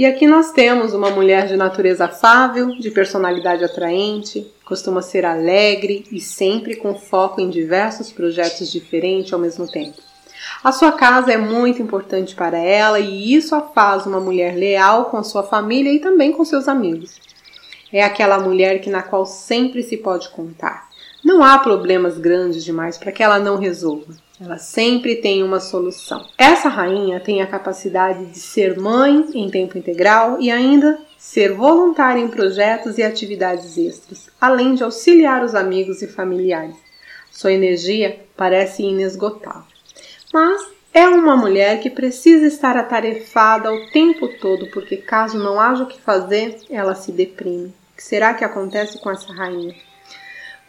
E aqui nós temos uma mulher de natureza afável, de personalidade atraente, costuma ser alegre e sempre com foco em diversos projetos diferentes ao mesmo tempo. A sua casa é muito importante para ela e isso a faz uma mulher leal com sua família e também com seus amigos. É aquela mulher que na qual sempre se pode contar. Não há problemas grandes demais para que ela não resolva. Ela sempre tem uma solução. Essa rainha tem a capacidade de ser mãe em tempo integral e ainda ser voluntária em projetos e atividades extras, além de auxiliar os amigos e familiares. Sua energia parece inesgotável. Mas é uma mulher que precisa estar atarefada o tempo todo, porque caso não haja o que fazer, ela se deprime. O que será que acontece com essa rainha?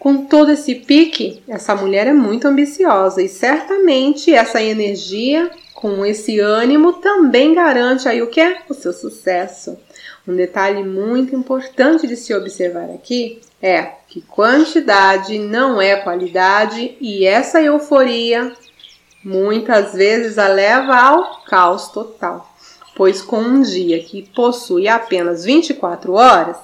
Com todo esse pique, essa mulher é muito ambiciosa e certamente essa energia, com esse ânimo, também garante aí o que? O seu sucesso. Um detalhe muito importante de se observar aqui é que quantidade não é qualidade e essa euforia muitas vezes a leva ao caos total, pois com um dia que possui apenas 24 horas,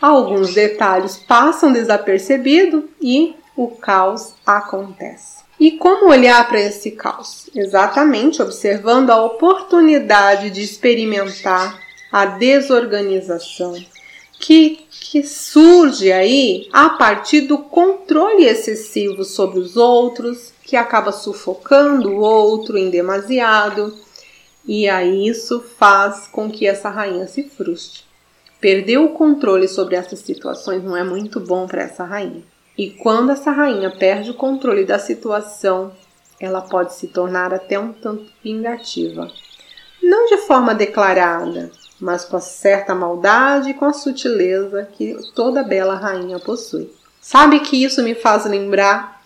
Alguns detalhes passam desapercebidos e o caos acontece. E como olhar para esse caos? Exatamente observando a oportunidade de experimentar a desorganização que, que surge aí a partir do controle excessivo sobre os outros, que acaba sufocando o outro em demasiado, e aí isso faz com que essa rainha se frustre. Perder o controle sobre essas situações não é muito bom para essa rainha. E quando essa rainha perde o controle da situação, ela pode se tornar até um tanto vingativa. Não de forma declarada, mas com a certa maldade e com a sutileza que toda bela rainha possui. Sabe que isso me faz lembrar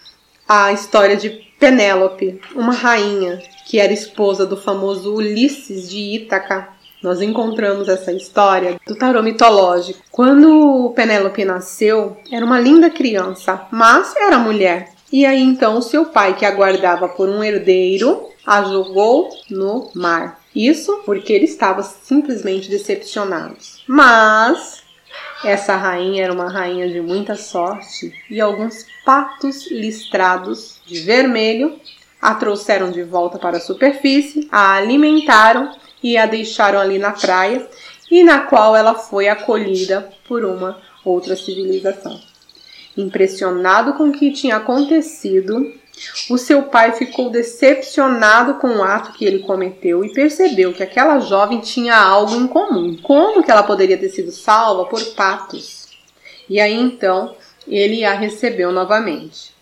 a história de Penélope, uma rainha que era esposa do famoso Ulisses de Ítaca, nós encontramos essa história do tarô mitológico. Quando Penélope nasceu, era uma linda criança, mas era mulher. E aí então seu pai, que aguardava por um herdeiro, a jogou no mar. Isso porque ele estava simplesmente decepcionado. Mas essa rainha era uma rainha de muita sorte e alguns patos listrados de vermelho a trouxeram de volta para a superfície, a alimentaram e a deixaram ali na praia e na qual ela foi acolhida por uma outra civilização. Impressionado com o que tinha acontecido, o seu pai ficou decepcionado com o ato que ele cometeu e percebeu que aquela jovem tinha algo em comum. Como que ela poderia ter sido salva por patos? E aí então ele a recebeu novamente.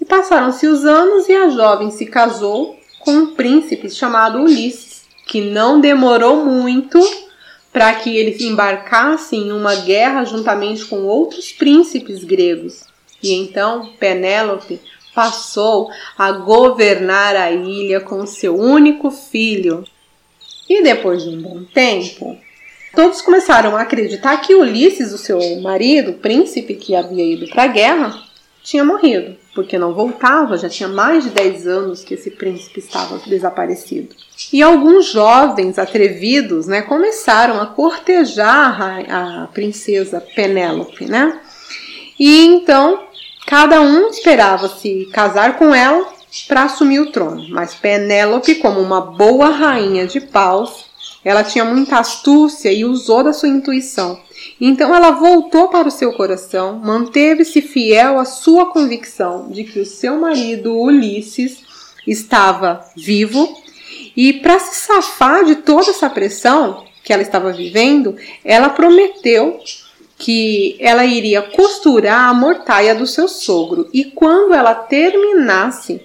E passaram-se os anos e a jovem se casou com um príncipe chamado Ulisses que não demorou muito para que ele embarcasse em uma guerra juntamente com outros príncipes gregos. E então Penélope passou a governar a ilha com seu único filho. E depois de um bom tempo, todos começaram a acreditar que Ulisses, o seu marido, o príncipe que havia ido para a guerra, tinha morrido, porque não voltava, já tinha mais de 10 anos que esse príncipe estava desaparecido. E alguns jovens atrevidos né, começaram a cortejar a, a princesa Penélope, né? E então cada um esperava se casar com ela para assumir o trono. Mas Penélope, como uma boa rainha de paus, ela tinha muita astúcia e usou da sua intuição. Então ela voltou para o seu coração, manteve-se fiel à sua convicção de que o seu marido Ulisses estava vivo. E para se safar de toda essa pressão que ela estava vivendo, ela prometeu que ela iria costurar a mortaia do seu sogro. E quando ela terminasse,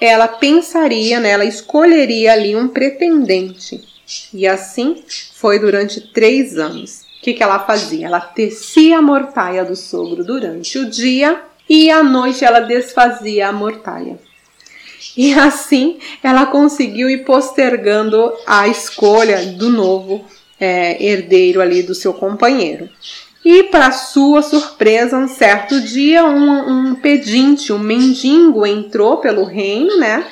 ela pensaria nela, escolheria ali um pretendente. E assim foi durante três anos que, que ela fazia? Ela tecia a mortaia do sogro durante o dia e à noite ela desfazia a mortaia. E assim ela conseguiu ir postergando a escolha do novo é, herdeiro ali do seu companheiro. E para sua surpresa, um certo dia um, um pedinte, um mendigo entrou pelo reino, né?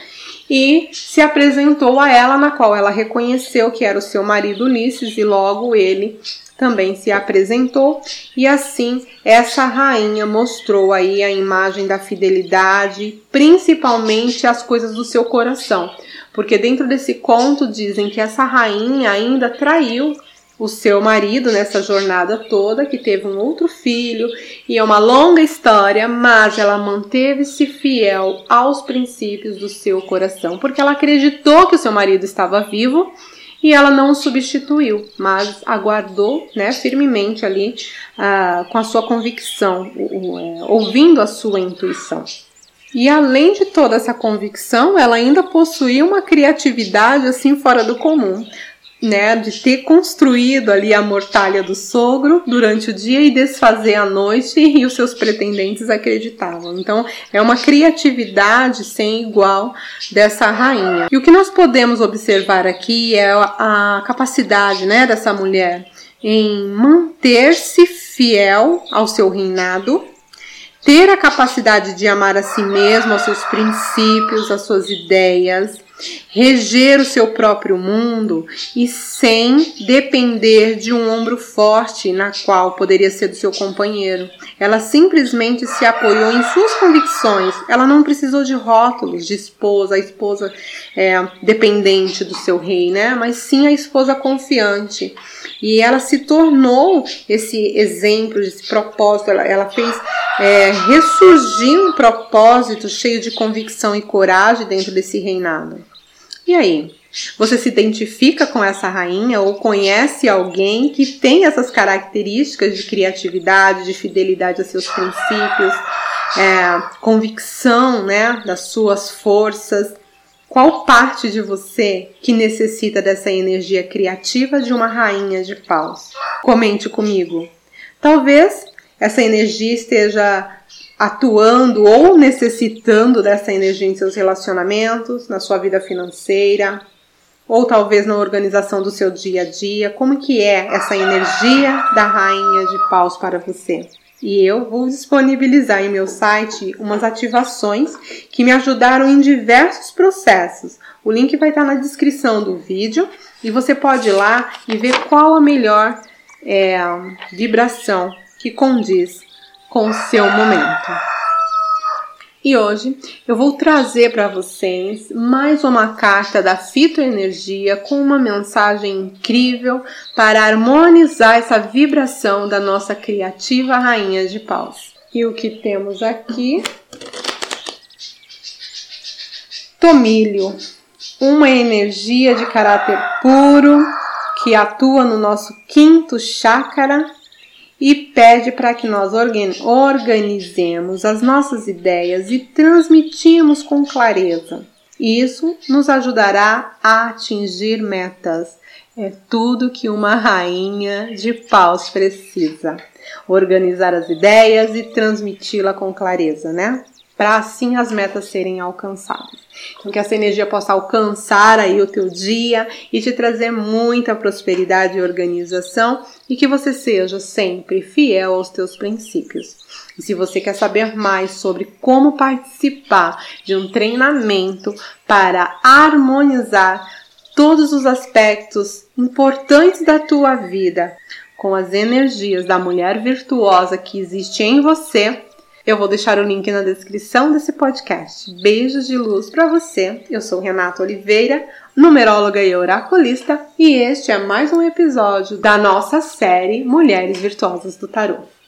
E se apresentou a ela, na qual ela reconheceu que era o seu marido Ulisses e logo ele também se apresentou e assim essa rainha mostrou aí a imagem da fidelidade, principalmente as coisas do seu coração, porque dentro desse conto dizem que essa rainha ainda traiu o seu marido nessa jornada toda, que teve um outro filho, e é uma longa história, mas ela manteve-se fiel aos princípios do seu coração, porque ela acreditou que o seu marido estava vivo e ela não o substituiu, mas aguardou né, firmemente ali uh, com a sua convicção, uh, ouvindo a sua intuição. E além de toda essa convicção, ela ainda possuía uma criatividade assim fora do comum né, de ter construído ali a mortalha do sogro durante o dia e desfazer à noite, e os seus pretendentes acreditavam. Então, é uma criatividade sem igual dessa rainha. E o que nós podemos observar aqui é a capacidade, né, dessa mulher em manter-se fiel ao seu reinado, ter a capacidade de amar a si mesmo, aos seus princípios, às suas ideias, reger o seu próprio mundo e sem depender de um ombro forte na qual poderia ser do seu companheiro. Ela simplesmente se apoiou em suas convicções. Ela não precisou de rótulos de esposa, a esposa é, dependente do seu rei, né? Mas sim a esposa confiante. E ela se tornou esse exemplo, esse propósito. Ela, ela fez é, ressurgir um propósito cheio de convicção e coragem dentro desse reinado. E aí? Você se identifica com essa rainha ou conhece alguém que tem essas características de criatividade, de fidelidade a seus princípios, é, convicção né, das suas forças? Qual parte de você que necessita dessa energia criativa de uma rainha de paus? Comente comigo. Talvez essa energia esteja atuando ou necessitando dessa energia em seus relacionamentos, na sua vida financeira, ou talvez na organização do seu dia a dia. Como que é essa energia da rainha de paus para você? E eu vou disponibilizar em meu site umas ativações que me ajudaram em diversos processos. O link vai estar na descrição do vídeo e você pode ir lá e ver qual a melhor é, vibração que condiz com o seu momento. E hoje eu vou trazer para vocês mais uma carta da fitoenergia com uma mensagem incrível para harmonizar essa vibração da nossa criativa rainha de paus. E o que temos aqui? Tomilho, uma energia de caráter puro que atua no nosso quinto chakra e pede para que nós organizemos as nossas ideias e transmitimos com clareza. Isso nos ajudará a atingir metas. É tudo que uma rainha de paus precisa. Organizar as ideias e transmiti-la com clareza, né? Para assim as metas serem alcançadas. Então, que essa energia possa alcançar aí o teu dia e te trazer muita prosperidade e organização e que você seja sempre fiel aos teus princípios. E se você quer saber mais sobre como participar de um treinamento para harmonizar todos os aspectos importantes da tua vida com as energias da mulher virtuosa que existe em você, eu vou deixar o link na descrição desse podcast. Beijos de luz para você. Eu sou Renata Oliveira, numeróloga e oraculista, e este é mais um episódio da nossa série Mulheres Virtuosas do Tarot.